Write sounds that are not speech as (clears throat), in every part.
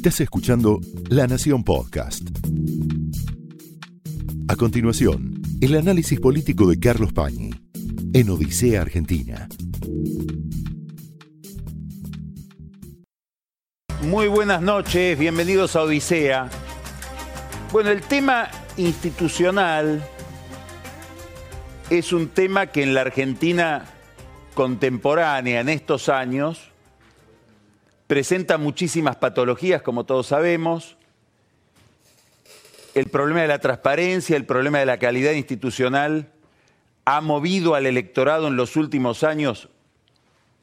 Estás escuchando La Nación Podcast. A continuación, el análisis político de Carlos Pañi en Odisea Argentina. Muy buenas noches, bienvenidos a Odisea. Bueno, el tema institucional es un tema que en la Argentina contemporánea, en estos años, presenta muchísimas patologías, como todos sabemos. El problema de la transparencia, el problema de la calidad institucional ha movido al electorado en los últimos años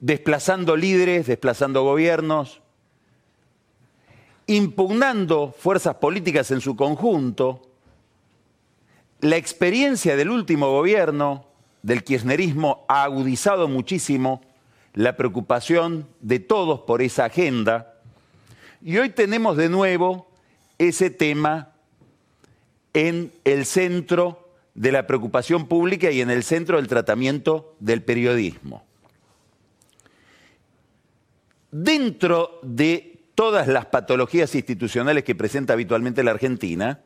desplazando líderes, desplazando gobiernos, impugnando fuerzas políticas en su conjunto. La experiencia del último gobierno, del kirchnerismo, ha agudizado muchísimo la preocupación de todos por esa agenda. Y hoy tenemos de nuevo ese tema en el centro de la preocupación pública y en el centro del tratamiento del periodismo. Dentro de todas las patologías institucionales que presenta habitualmente la Argentina,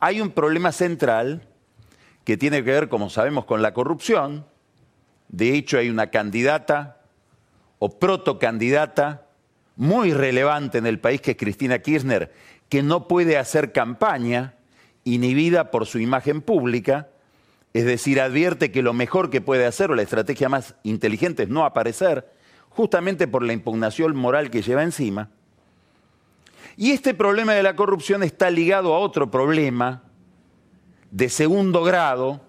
hay un problema central que tiene que ver, como sabemos, con la corrupción. De hecho, hay una candidata o protocandidata muy relevante en el país, que es Cristina Kirchner, que no puede hacer campaña inhibida por su imagen pública, es decir, advierte que lo mejor que puede hacer o la estrategia más inteligente es no aparecer, justamente por la impugnación moral que lleva encima. Y este problema de la corrupción está ligado a otro problema de segundo grado,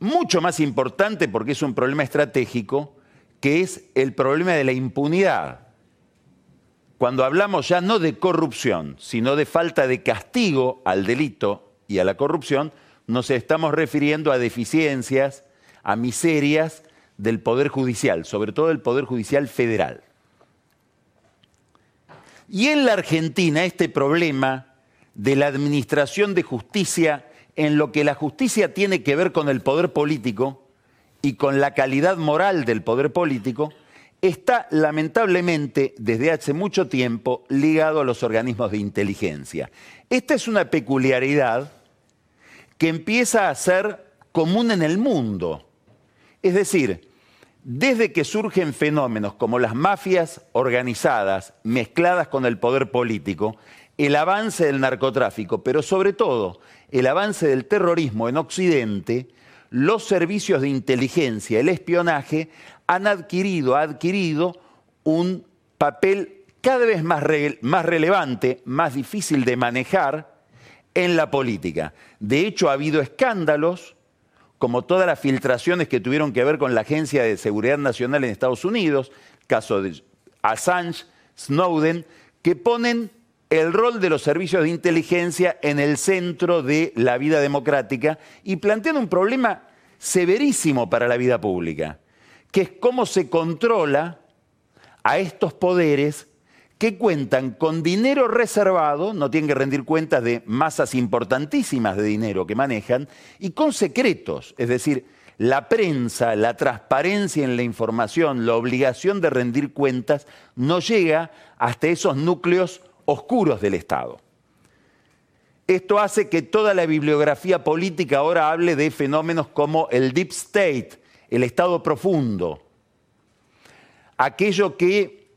mucho más importante porque es un problema estratégico, que es el problema de la impunidad. Cuando hablamos ya no de corrupción, sino de falta de castigo al delito y a la corrupción, nos estamos refiriendo a deficiencias, a miserias del Poder Judicial, sobre todo el Poder Judicial Federal. Y en la Argentina este problema de la administración de justicia, en lo que la justicia tiene que ver con el poder político y con la calidad moral del poder político, está lamentablemente desde hace mucho tiempo ligado a los organismos de inteligencia. Esta es una peculiaridad que empieza a ser común en el mundo. Es decir, desde que surgen fenómenos como las mafias organizadas mezcladas con el poder político, el avance del narcotráfico, pero sobre todo el avance del terrorismo en Occidente, los servicios de inteligencia, el espionaje, han adquirido, ha adquirido un papel cada vez más, más relevante, más difícil de manejar en la política. De hecho, ha habido escándalos como todas las filtraciones que tuvieron que ver con la Agencia de Seguridad Nacional en Estados Unidos, caso de Assange, Snowden, que ponen el rol de los servicios de inteligencia en el centro de la vida democrática y plantean un problema severísimo para la vida pública, que es cómo se controla a estos poderes que cuentan con dinero reservado, no tienen que rendir cuentas de masas importantísimas de dinero que manejan, y con secretos, es decir, la prensa, la transparencia en la información, la obligación de rendir cuentas, no llega hasta esos núcleos oscuros del Estado. Esto hace que toda la bibliografía política ahora hable de fenómenos como el deep state, el Estado profundo, aquello que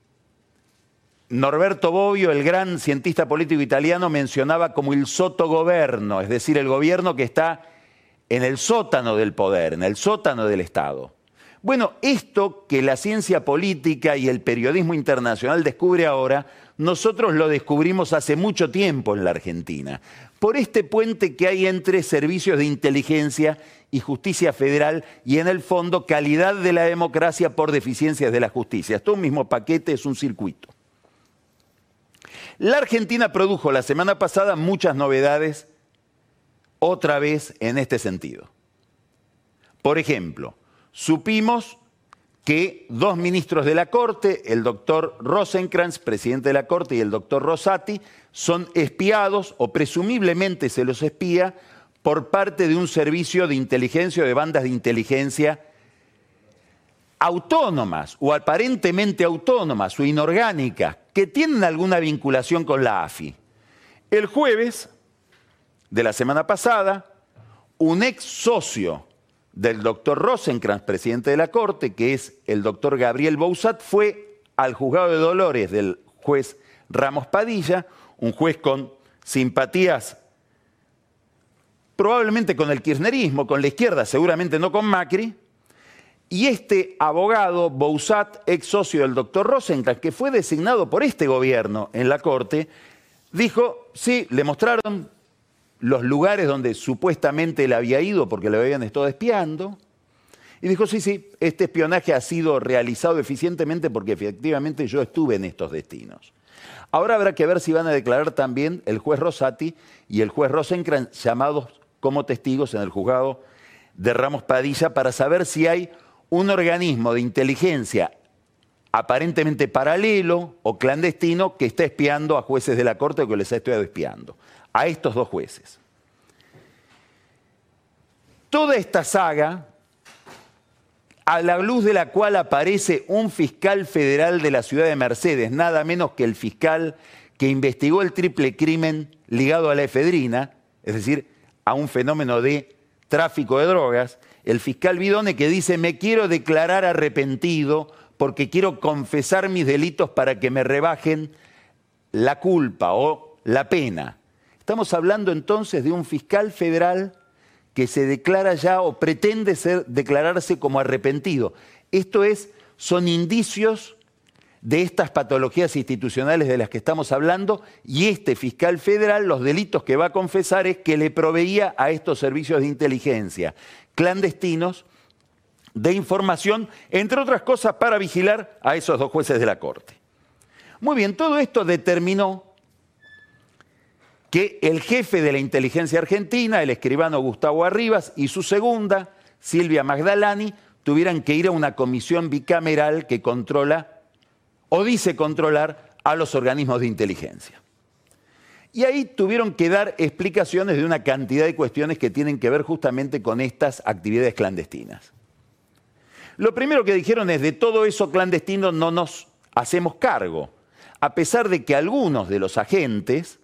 Norberto Bobbio, el gran cientista político italiano, mencionaba como el sotogoverno, es decir, el gobierno que está en el sótano del poder, en el sótano del Estado. Bueno, esto que la ciencia política y el periodismo internacional descubre ahora, nosotros lo descubrimos hace mucho tiempo en la Argentina, por este puente que hay entre servicios de inteligencia y justicia federal y en el fondo calidad de la democracia por deficiencias de la justicia. Esto es un mismo paquete, es un circuito. La Argentina produjo la semana pasada muchas novedades otra vez en este sentido. Por ejemplo, supimos que dos ministros de la Corte, el doctor Rosenkrantz, presidente de la Corte, y el doctor Rosati, son espiados o presumiblemente se los espía por parte de un servicio de inteligencia o de bandas de inteligencia autónomas o aparentemente autónomas o inorgánicas, que tienen alguna vinculación con la AFI. El jueves de la semana pasada, un ex socio del doctor Rosenkrantz, presidente de la Corte, que es el doctor Gabriel Bousat, fue al juzgado de Dolores del juez Ramos Padilla, un juez con simpatías probablemente con el kirchnerismo, con la izquierda, seguramente no con Macri, y este abogado, Bousat, ex socio del doctor Rosenkrantz, que fue designado por este gobierno en la Corte, dijo, sí, le mostraron los lugares donde supuestamente él había ido porque le habían estado espiando. Y dijo, sí, sí, este espionaje ha sido realizado eficientemente porque efectivamente yo estuve en estos destinos. Ahora habrá que ver si van a declarar también el juez Rosati y el juez Rosenkrantz llamados como testigos en el juzgado de Ramos Padilla para saber si hay un organismo de inteligencia aparentemente paralelo o clandestino que está espiando a jueces de la Corte o que les ha estado espiando a estos dos jueces. Toda esta saga, a la luz de la cual aparece un fiscal federal de la ciudad de Mercedes, nada menos que el fiscal que investigó el triple crimen ligado a la efedrina, es decir, a un fenómeno de tráfico de drogas, el fiscal Bidone que dice, me quiero declarar arrepentido porque quiero confesar mis delitos para que me rebajen la culpa o la pena. Estamos hablando entonces de un fiscal federal que se declara ya o pretende ser, declararse como arrepentido. Esto es, son indicios de estas patologías institucionales de las que estamos hablando y este fiscal federal los delitos que va a confesar es que le proveía a estos servicios de inteligencia clandestinos de información, entre otras cosas, para vigilar a esos dos jueces de la Corte. Muy bien, todo esto determinó que el jefe de la inteligencia argentina, el escribano Gustavo Arribas, y su segunda, Silvia Magdalani, tuvieran que ir a una comisión bicameral que controla o dice controlar a los organismos de inteligencia. Y ahí tuvieron que dar explicaciones de una cantidad de cuestiones que tienen que ver justamente con estas actividades clandestinas. Lo primero que dijeron es, de todo eso clandestino no nos hacemos cargo, a pesar de que algunos de los agentes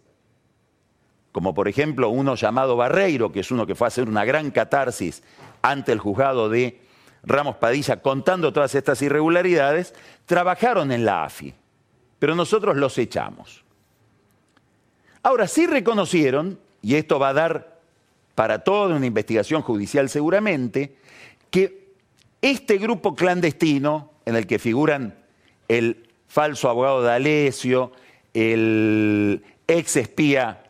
como por ejemplo uno llamado Barreiro, que es uno que fue a hacer una gran catarsis ante el juzgado de Ramos Padilla contando todas estas irregularidades, trabajaron en la AFI, pero nosotros los echamos. Ahora sí reconocieron, y esto va a dar para toda una investigación judicial seguramente, que este grupo clandestino, en el que figuran el falso abogado de Alesio, el ex espía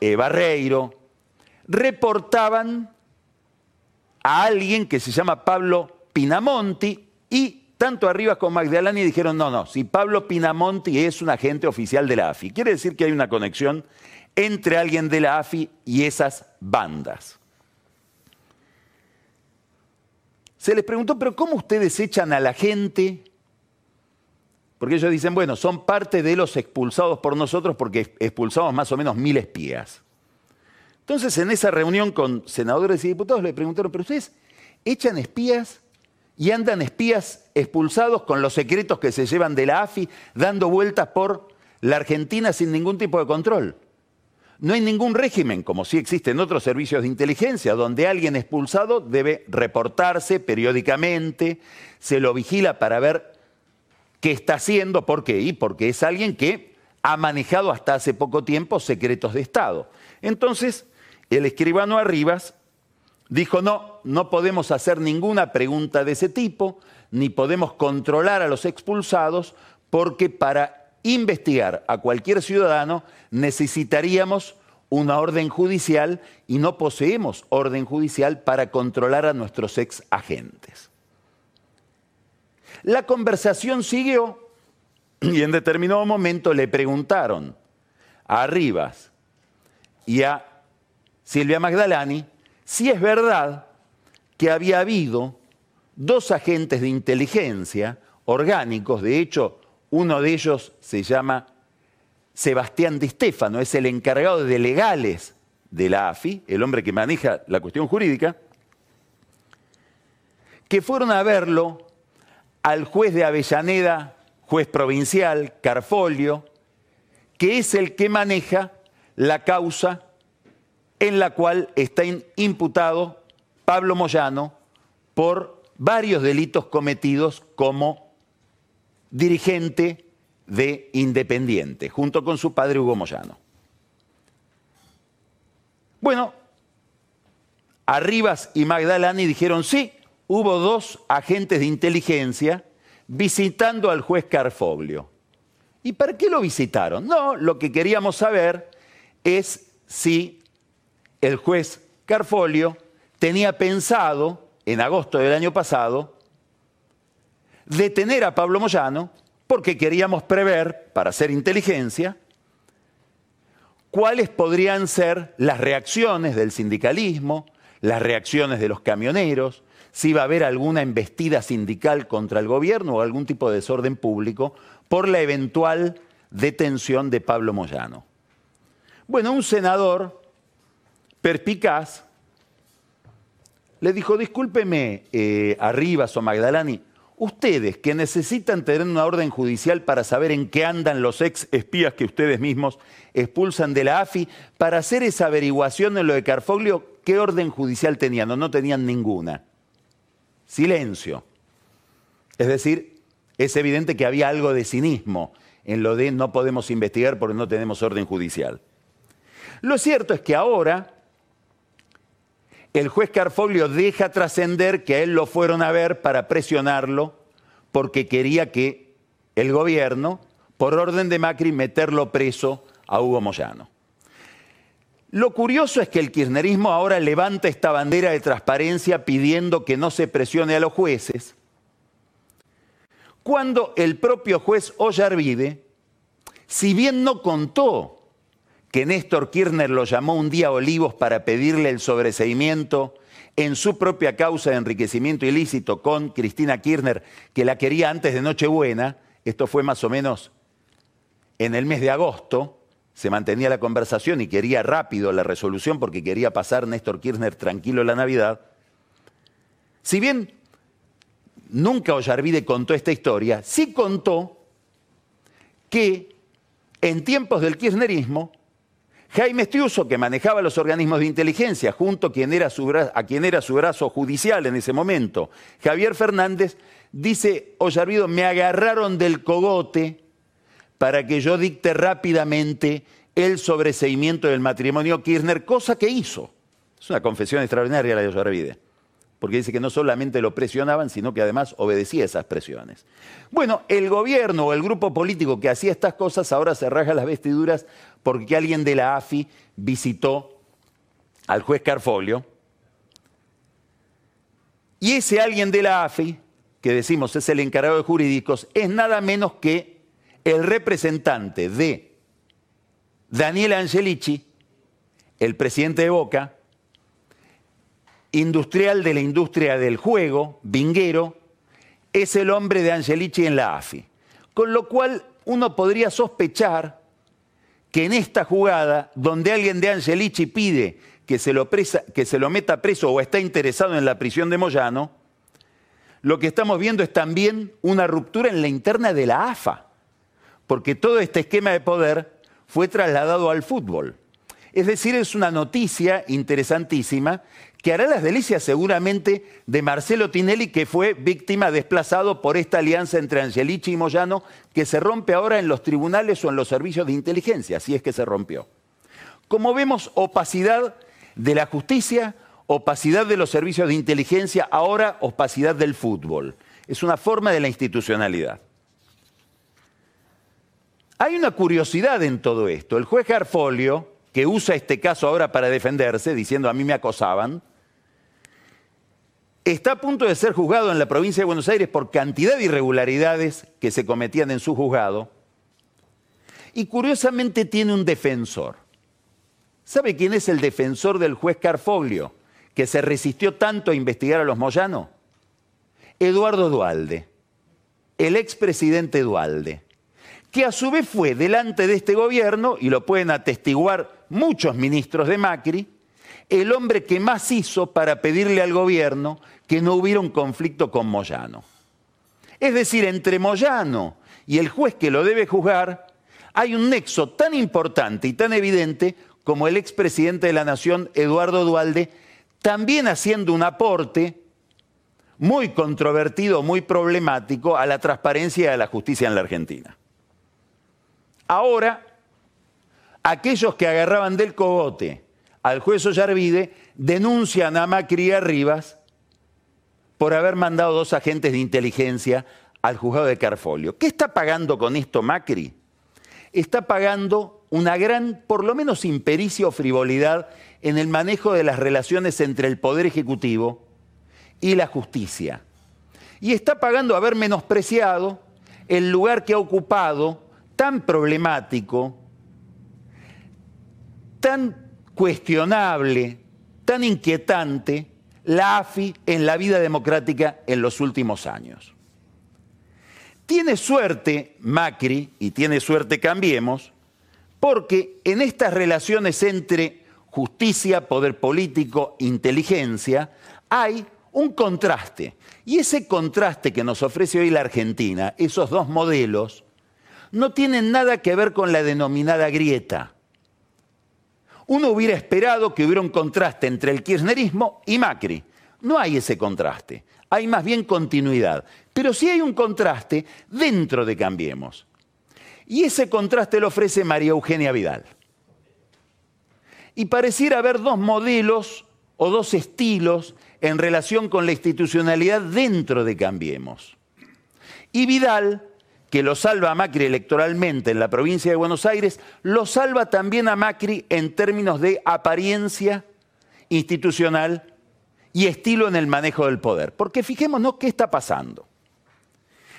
eh, Barreiro, reportaban a alguien que se llama Pablo Pinamonti y tanto Arribas como Magdalani dijeron, no, no, si Pablo Pinamonti es un agente oficial de la AFI, quiere decir que hay una conexión entre alguien de la AFI y esas bandas. Se les preguntó, pero ¿cómo ustedes echan a la gente porque ellos dicen, bueno, son parte de los expulsados por nosotros porque expulsamos más o menos mil espías. Entonces, en esa reunión con senadores y diputados le preguntaron, pero ustedes echan espías y andan espías expulsados con los secretos que se llevan de la AFI dando vueltas por la Argentina sin ningún tipo de control. No hay ningún régimen, como sí existe en otros servicios de inteligencia, donde alguien expulsado debe reportarse periódicamente, se lo vigila para ver qué está haciendo, ¿por qué? Y porque es alguien que ha manejado hasta hace poco tiempo secretos de Estado. Entonces, el escribano Arribas dijo, no, no podemos hacer ninguna pregunta de ese tipo, ni podemos controlar a los expulsados, porque para investigar a cualquier ciudadano necesitaríamos una orden judicial y no poseemos orden judicial para controlar a nuestros ex agentes. La conversación siguió (clears throat) y en determinado momento le preguntaron a Rivas y a Silvia Magdalani si es verdad que había habido dos agentes de inteligencia orgánicos, de hecho uno de ellos se llama Sebastián Di Stefano, es el encargado de legales de la AFI, el hombre que maneja la cuestión jurídica, que fueron a verlo al juez de Avellaneda, juez provincial, Carfolio, que es el que maneja la causa en la cual está imputado Pablo Moyano por varios delitos cometidos como dirigente de Independiente, junto con su padre Hugo Moyano. Bueno, Arribas y Magdalani dijeron sí, hubo dos agentes de inteligencia visitando al juez Carfoglio. ¿Y para qué lo visitaron? No, lo que queríamos saber es si el juez Carfolio tenía pensado, en agosto del año pasado, detener a Pablo Moyano porque queríamos prever, para hacer inteligencia, cuáles podrían ser las reacciones del sindicalismo, las reacciones de los camioneros, si iba a haber alguna embestida sindical contra el gobierno o algún tipo de desorden público por la eventual detención de Pablo Moyano. Bueno, un senador perspicaz le dijo, discúlpeme, eh, Arribas o Magdalani, ustedes que necesitan tener una orden judicial para saber en qué andan los ex espías que ustedes mismos expulsan de la AFI, para hacer esa averiguación en lo de Carfoglio, ¿qué orden judicial tenían? No, no tenían ninguna. Silencio. Es decir, es evidente que había algo de cinismo en lo de no podemos investigar porque no tenemos orden judicial. Lo cierto es que ahora el juez Carfoglio deja trascender que a él lo fueron a ver para presionarlo porque quería que el gobierno, por orden de Macri, meterlo preso a Hugo Moyano. Lo curioso es que el kirchnerismo ahora levanta esta bandera de transparencia pidiendo que no se presione a los jueces, cuando el propio juez Ollarvide, si bien no contó que Néstor Kirchner lo llamó un día a Olivos para pedirle el sobreseimiento en su propia causa de enriquecimiento ilícito con Cristina Kirchner, que la quería antes de Nochebuena, esto fue más o menos en el mes de agosto, se mantenía la conversación y quería rápido la resolución porque quería pasar Néstor Kirchner tranquilo la Navidad. Si bien nunca Ollarvide contó esta historia, sí contó que en tiempos del kirchnerismo Jaime Estiuso, que manejaba los organismos de inteligencia, junto a quien, era su, brazo judicial en ese momento, Javier Fernández, dice Ollarvido, me agarraron del cogote para que yo dicte rápidamente el sobreseimiento del matrimonio Kirchner, cosa que hizo. Es una confesión extraordinaria la de Ollarvide porque dice que no solamente lo presionaban, sino que además obedecía esas presiones. Bueno, el gobierno o el grupo político que hacía estas cosas ahora se raja las vestiduras porque alguien de la AFI visitó al juez Carfolio. Y ese alguien de la AFI, que decimos es el encargado de jurídicos, es nada menos que el representante de Daniel Angelici, el presidente de Boca, industrial de la industria del juego, vinguero, es el hombre de Angelici en la AFI. Con lo cual uno podría sospechar que en esta jugada, donde alguien de Angelici pide que se, lo que se lo meta preso o está interesado en la prisión de Moyano, lo que estamos viendo es también una ruptura en la interna de la AFA, porque todo este esquema de poder fue trasladado al fútbol. Es decir, es una noticia interesantísima que hará las delicias seguramente de Marcelo Tinelli, que fue víctima desplazado por esta alianza entre Angelici y Moyano, que se rompe ahora en los tribunales o en los servicios de inteligencia, así es que se rompió. Como vemos, opacidad de la justicia, opacidad de los servicios de inteligencia, ahora opacidad del fútbol. Es una forma de la institucionalidad. Hay una curiosidad en todo esto. El juez Garfolio, que usa este caso ahora para defenderse, diciendo a mí me acosaban, está a punto de ser juzgado en la provincia de Buenos Aires por cantidad de irregularidades que se cometían en su juzgado. Y curiosamente tiene un defensor. ¿Sabe quién es el defensor del juez Carfoglio, que se resistió tanto a investigar a los Moyano? Eduardo Dualde, el expresidente Dualde, que a su vez fue delante de este gobierno, y lo pueden atestiguar muchos ministros de Macri, el hombre que más hizo para pedirle al gobierno que no hubiera un conflicto con Moyano. Es decir, entre Moyano y el juez que lo debe juzgar, hay un nexo tan importante y tan evidente como el expresidente de la Nación, Eduardo Dualde, también haciendo un aporte muy controvertido, muy problemático a la transparencia de la justicia en la Argentina. Ahora, aquellos que agarraban del cogote al juez Ollarvide denuncian a Macri y a Rivas por haber mandado dos agentes de inteligencia al juzgado de Carfolio. ¿Qué está pagando con esto Macri? Está pagando una gran, por lo menos impericia o frivolidad en el manejo de las relaciones entre el Poder Ejecutivo y la justicia. Y está pagando haber menospreciado el lugar que ha ocupado tan problemático, tan cuestionable, tan inquietante, la AFI en la vida democrática en los últimos años. Tiene suerte Macri y tiene suerte Cambiemos, porque en estas relaciones entre justicia, poder político, inteligencia, hay un contraste. Y ese contraste que nos ofrece hoy la Argentina, esos dos modelos, no tienen nada que ver con la denominada grieta. Uno hubiera esperado que hubiera un contraste entre el kirchnerismo y Macri. No hay ese contraste, hay más bien continuidad. Pero sí hay un contraste dentro de Cambiemos. Y ese contraste lo ofrece María Eugenia Vidal. Y pareciera haber dos modelos o dos estilos en relación con la institucionalidad dentro de Cambiemos. Y Vidal, que lo salva a Macri electoralmente en la provincia de Buenos Aires, lo salva también a Macri en términos de apariencia institucional y estilo en el manejo del poder. Porque fijémonos qué está pasando.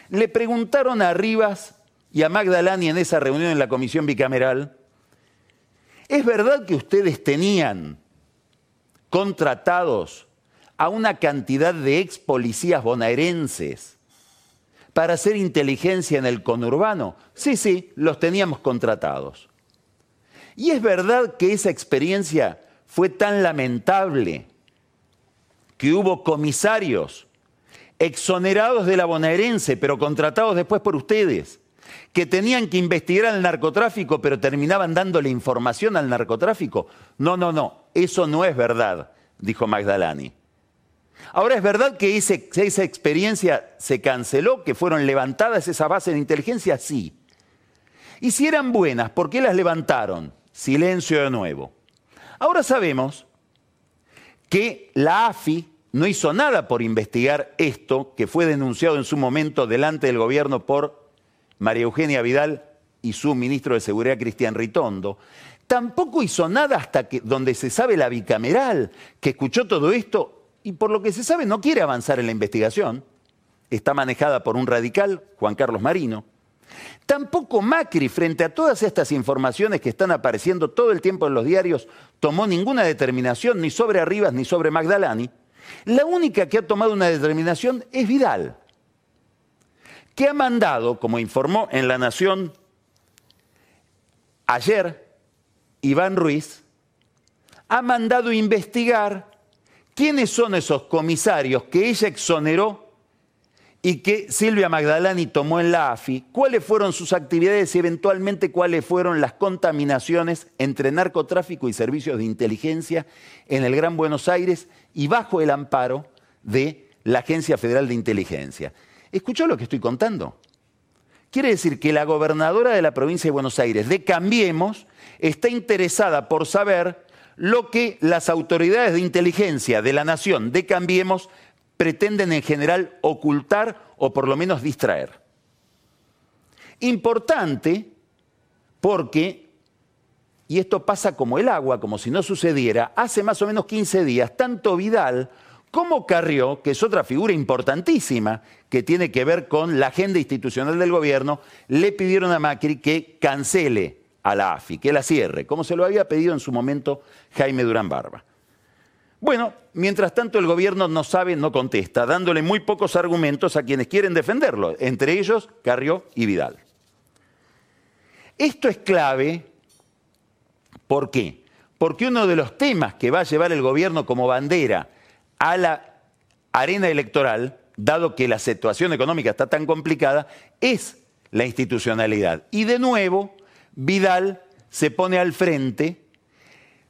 Le preguntaron a Rivas y a Magdalani en esa reunión en la comisión bicameral, ¿es verdad que ustedes tenían contratados a una cantidad de ex policías bonaerenses para hacer inteligencia en el conurbano? Sí, sí, los teníamos contratados. Y es verdad que esa experiencia fue tan lamentable que hubo comisarios exonerados de la bonaerense, pero contratados después por ustedes, que tenían que investigar el narcotráfico, pero terminaban dándole información al narcotráfico. No, no, no, eso no es verdad, dijo Magdalani. Ahora, ¿es verdad que esa experiencia se canceló, que fueron levantadas esas bases de inteligencia? Sí. Y si eran buenas, ¿por qué las levantaron? Silencio de nuevo. Ahora sabemos que la AFI no hizo nada por investigar esto, que fue denunciado en su momento delante del gobierno por María Eugenia Vidal y su ministro de Seguridad, Cristian Ritondo. Tampoco hizo nada hasta que, donde se sabe la bicameral, que escuchó todo esto y por lo que se sabe no quiere avanzar en la investigación. Está manejada por un radical, Juan Carlos Marino. Tampoco Macri, frente a todas estas informaciones que están apareciendo todo el tiempo en los diarios, tomó ninguna determinación ni sobre Arribas ni sobre Magdalani. La única que ha tomado una determinación es Vidal, que ha mandado, como informó en La Nación ayer Iván Ruiz, ha mandado investigar ¿Quiénes son esos comisarios que ella exoneró y que Silvia Magdalani tomó en la AFI? ¿Cuáles fueron sus actividades y eventualmente cuáles fueron las contaminaciones entre narcotráfico y servicios de inteligencia en el Gran Buenos Aires y bajo el amparo de la Agencia Federal de Inteligencia? ¿Escuchó lo que estoy contando? Quiere decir que la gobernadora de la provincia de Buenos Aires, de Cambiemos, está interesada por saber lo que las autoridades de inteligencia de la nación de Cambiemos pretenden en general ocultar o por lo menos distraer. Importante porque, y esto pasa como el agua, como si no sucediera, hace más o menos 15 días, tanto Vidal como Carrió, que es otra figura importantísima que tiene que ver con la agenda institucional del gobierno, le pidieron a Macri que cancele a la AFI, que la cierre, como se lo había pedido en su momento Jaime Durán Barba. Bueno, mientras tanto el gobierno no sabe, no contesta, dándole muy pocos argumentos a quienes quieren defenderlo, entre ellos Carrió y Vidal. Esto es clave, ¿por qué? Porque uno de los temas que va a llevar el gobierno como bandera a la arena electoral, dado que la situación económica está tan complicada, es la institucionalidad. Y de nuevo, Vidal se pone al frente,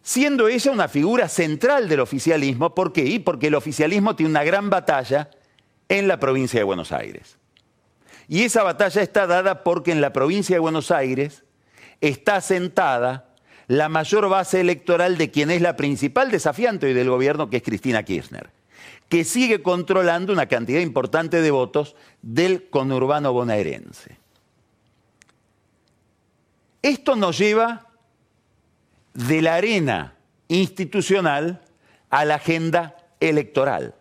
siendo ella una figura central del oficialismo. ¿Por qué? Y porque el oficialismo tiene una gran batalla en la provincia de Buenos Aires. Y esa batalla está dada porque en la provincia de Buenos Aires está sentada la mayor base electoral de quien es la principal desafiante hoy del gobierno, que es Cristina Kirchner, que sigue controlando una cantidad importante de votos del conurbano bonaerense. Esto nos lleva de la arena institucional a la agenda electoral.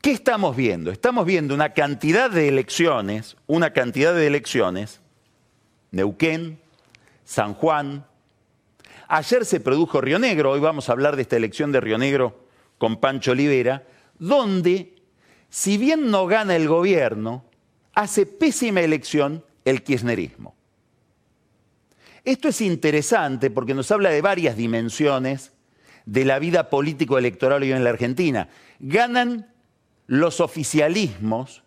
¿Qué estamos viendo? Estamos viendo una cantidad de elecciones, una cantidad de elecciones, Neuquén, San Juan. Ayer se produjo Río Negro, hoy vamos a hablar de esta elección de Río Negro con Pancho Olivera, donde, si bien no gana el gobierno, hace pésima elección el kirchnerismo. Esto es interesante porque nos habla de varias dimensiones de la vida político-electoral hoy en la Argentina. Ganan los oficialismos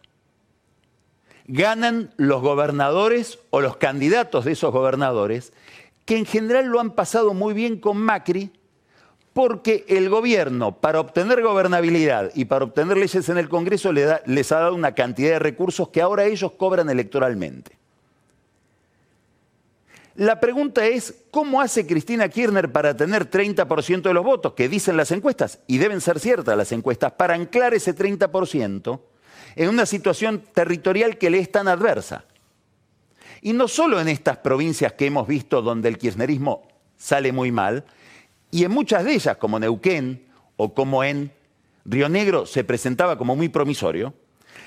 ganan los gobernadores o los candidatos de esos gobernadores, que en general lo han pasado muy bien con Macri, porque el gobierno, para obtener gobernabilidad y para obtener leyes en el Congreso, les ha dado una cantidad de recursos que ahora ellos cobran electoralmente. La pregunta es, ¿cómo hace Cristina Kirchner para tener 30% de los votos que dicen las encuestas? Y deben ser ciertas las encuestas, para anclar ese 30% en una situación territorial que le es tan adversa. Y no solo en estas provincias que hemos visto donde el kirchnerismo sale muy mal, y en muchas de ellas, como Neuquén o como en Río Negro, se presentaba como muy promisorio,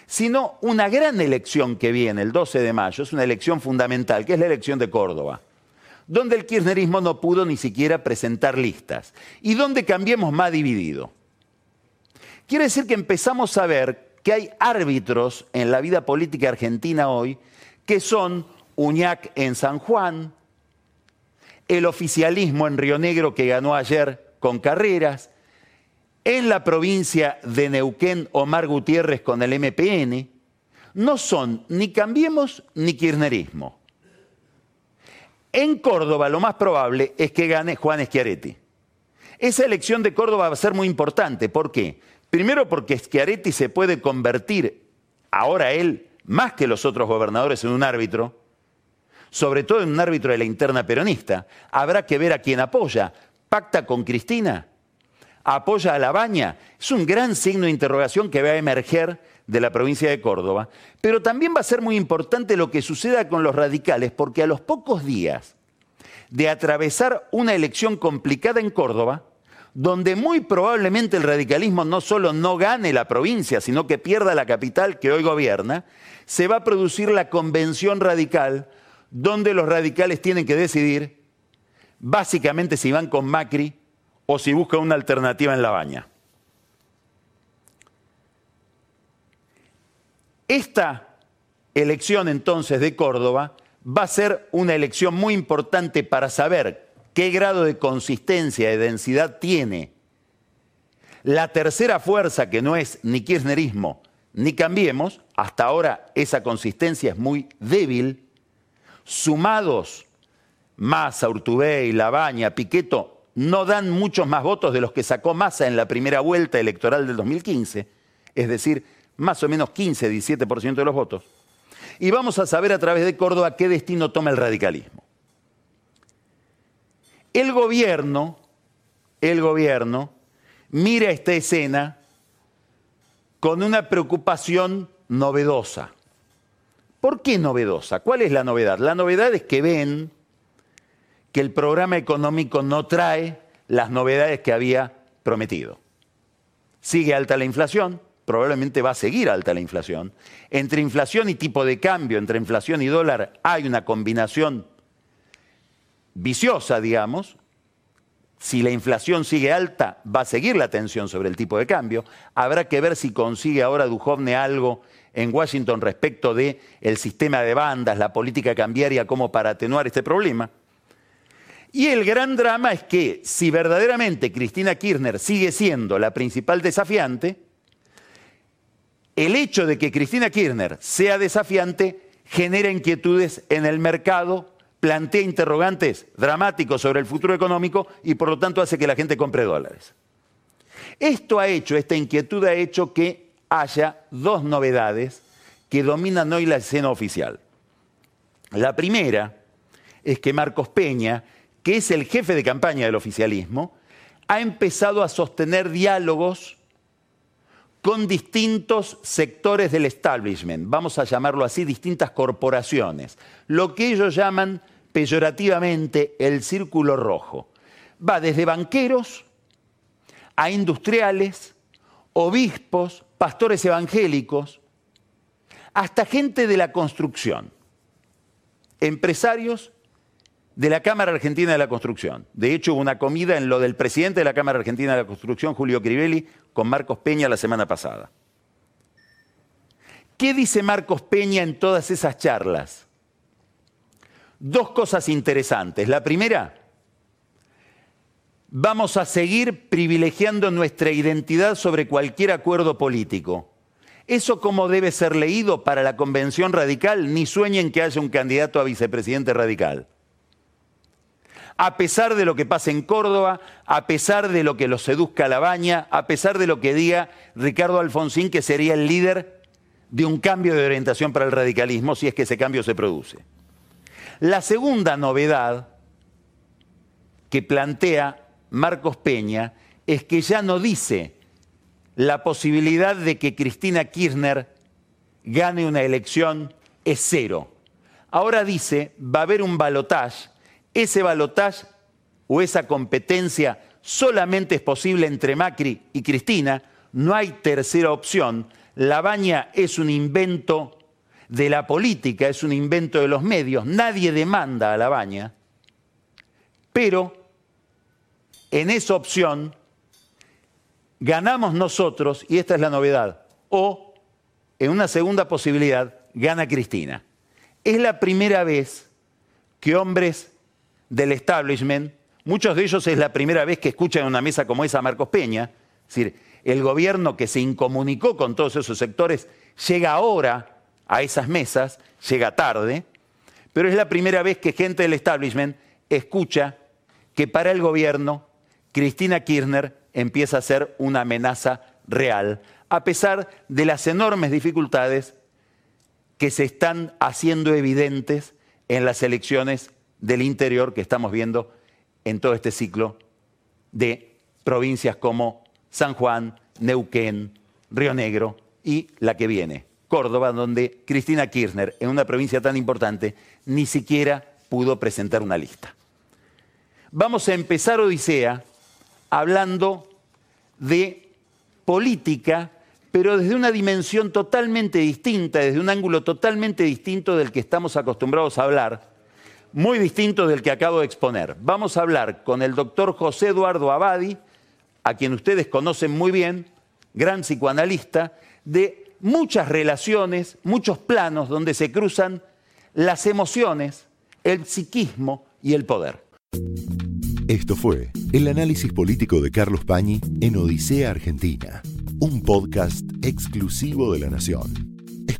sino una gran elección que viene el 12 de mayo, es una elección fundamental, que es la elección de Córdoba, donde el kirchnerismo no pudo ni siquiera presentar listas y donde Cambiemos más dividido. Quiere decir que empezamos a ver que hay árbitros en la vida política argentina hoy que son Uñac en San Juan, el oficialismo en Río Negro que ganó ayer con carreras, en la provincia de Neuquén, Omar Gutiérrez con el MPN, no son ni Cambiemos ni Kirchnerismo. En Córdoba lo más probable es que gane Juan Schiaretti. Esa elección de Córdoba va a ser muy importante. ¿Por qué? Primero porque Schiaretti se puede convertir, ahora él, más que los otros gobernadores, en un árbitro, sobre todo en un árbitro de la interna peronista. Habrá que ver a quién apoya. ¿Pacta con Cristina? Apoya a la baña. Es un gran signo de interrogación que va a emerger de la provincia de Córdoba. Pero también va a ser muy importante lo que suceda con los radicales, porque a los pocos días de atravesar una elección complicada en Córdoba, donde muy probablemente el radicalismo no solo no gane la provincia, sino que pierda la capital que hoy gobierna, se va a producir la convención radical, donde los radicales tienen que decidir básicamente si van con Macri o si busca una alternativa en la baña. Esta elección entonces de Córdoba va a ser una elección muy importante para saber qué grado de consistencia y densidad tiene la tercera fuerza que no es ni kirchnerismo ni cambiemos, hasta ahora esa consistencia es muy débil, sumados Massa, Urtubey, Labaña, Piqueto, no dan muchos más votos de los que sacó Massa en la primera vuelta electoral del 2015, es decir, más o menos 15, 17% de los votos. Y vamos a saber a través de Córdoba qué destino toma el radicalismo. El gobierno, el gobierno, mira esta escena con una preocupación novedosa. ¿Por qué novedosa? ¿Cuál es la novedad? La novedad es que ven que el programa económico no trae las novedades que había prometido. Sigue alta la inflación, probablemente va a seguir alta la inflación. Entre inflación y tipo de cambio, entre inflación y dólar, hay una combinación viciosa, digamos. Si la inflación sigue alta, va a seguir la tensión sobre el tipo de cambio. Habrá que ver si consigue ahora Duhovne algo en Washington respecto de el sistema de bandas, la política cambiaria como para atenuar este problema. Y el gran drama es que si verdaderamente Cristina Kirchner sigue siendo la principal desafiante, el hecho de que Cristina Kirchner sea desafiante genera inquietudes en el mercado, plantea interrogantes dramáticos sobre el futuro económico y por lo tanto hace que la gente compre dólares. Esto ha hecho, esta inquietud ha hecho que haya dos novedades que dominan hoy la escena oficial. La primera es que Marcos Peña, que es el jefe de campaña del oficialismo, ha empezado a sostener diálogos con distintos sectores del establishment, vamos a llamarlo así, distintas corporaciones, lo que ellos llaman peyorativamente el círculo rojo. Va desde banqueros a industriales, obispos, pastores evangélicos, hasta gente de la construcción, empresarios de la Cámara Argentina de la Construcción. De hecho, hubo una comida en lo del presidente de la Cámara Argentina de la Construcción, Julio Crivelli, con Marcos Peña la semana pasada. ¿Qué dice Marcos Peña en todas esas charlas? Dos cosas interesantes. La primera, vamos a seguir privilegiando nuestra identidad sobre cualquier acuerdo político. ¿Eso cómo debe ser leído para la convención radical? Ni sueñen que haya un candidato a vicepresidente radical a pesar de lo que pasa en Córdoba, a pesar de lo que lo seduzca la baña, a pesar de lo que diga Ricardo Alfonsín, que sería el líder de un cambio de orientación para el radicalismo, si es que ese cambio se produce. La segunda novedad que plantea Marcos Peña es que ya no dice la posibilidad de que Cristina Kirchner gane una elección es cero. Ahora dice, va a haber un balotaje ese balotaje o esa competencia solamente es posible entre Macri y Cristina, no hay tercera opción. La baña es un invento de la política, es un invento de los medios, nadie demanda a la baña, pero en esa opción ganamos nosotros, y esta es la novedad, o en una segunda posibilidad, gana Cristina. Es la primera vez que hombres del establishment, muchos de ellos es la primera vez que escuchan en una mesa como esa a Marcos Peña, es decir, el gobierno que se incomunicó con todos esos sectores llega ahora a esas mesas, llega tarde, pero es la primera vez que gente del establishment escucha que para el gobierno Cristina Kirchner empieza a ser una amenaza real, a pesar de las enormes dificultades que se están haciendo evidentes en las elecciones del interior que estamos viendo en todo este ciclo de provincias como San Juan, Neuquén, Río Negro y la que viene, Córdoba, donde Cristina Kirchner, en una provincia tan importante, ni siquiera pudo presentar una lista. Vamos a empezar Odisea hablando de política, pero desde una dimensión totalmente distinta, desde un ángulo totalmente distinto del que estamos acostumbrados a hablar, muy distinto del que acabo de exponer. Vamos a hablar con el doctor José Eduardo Abadi, a quien ustedes conocen muy bien, gran psicoanalista, de muchas relaciones, muchos planos donde se cruzan las emociones, el psiquismo y el poder. Esto fue el análisis político de Carlos Pañi en Odisea Argentina, un podcast exclusivo de la Nación.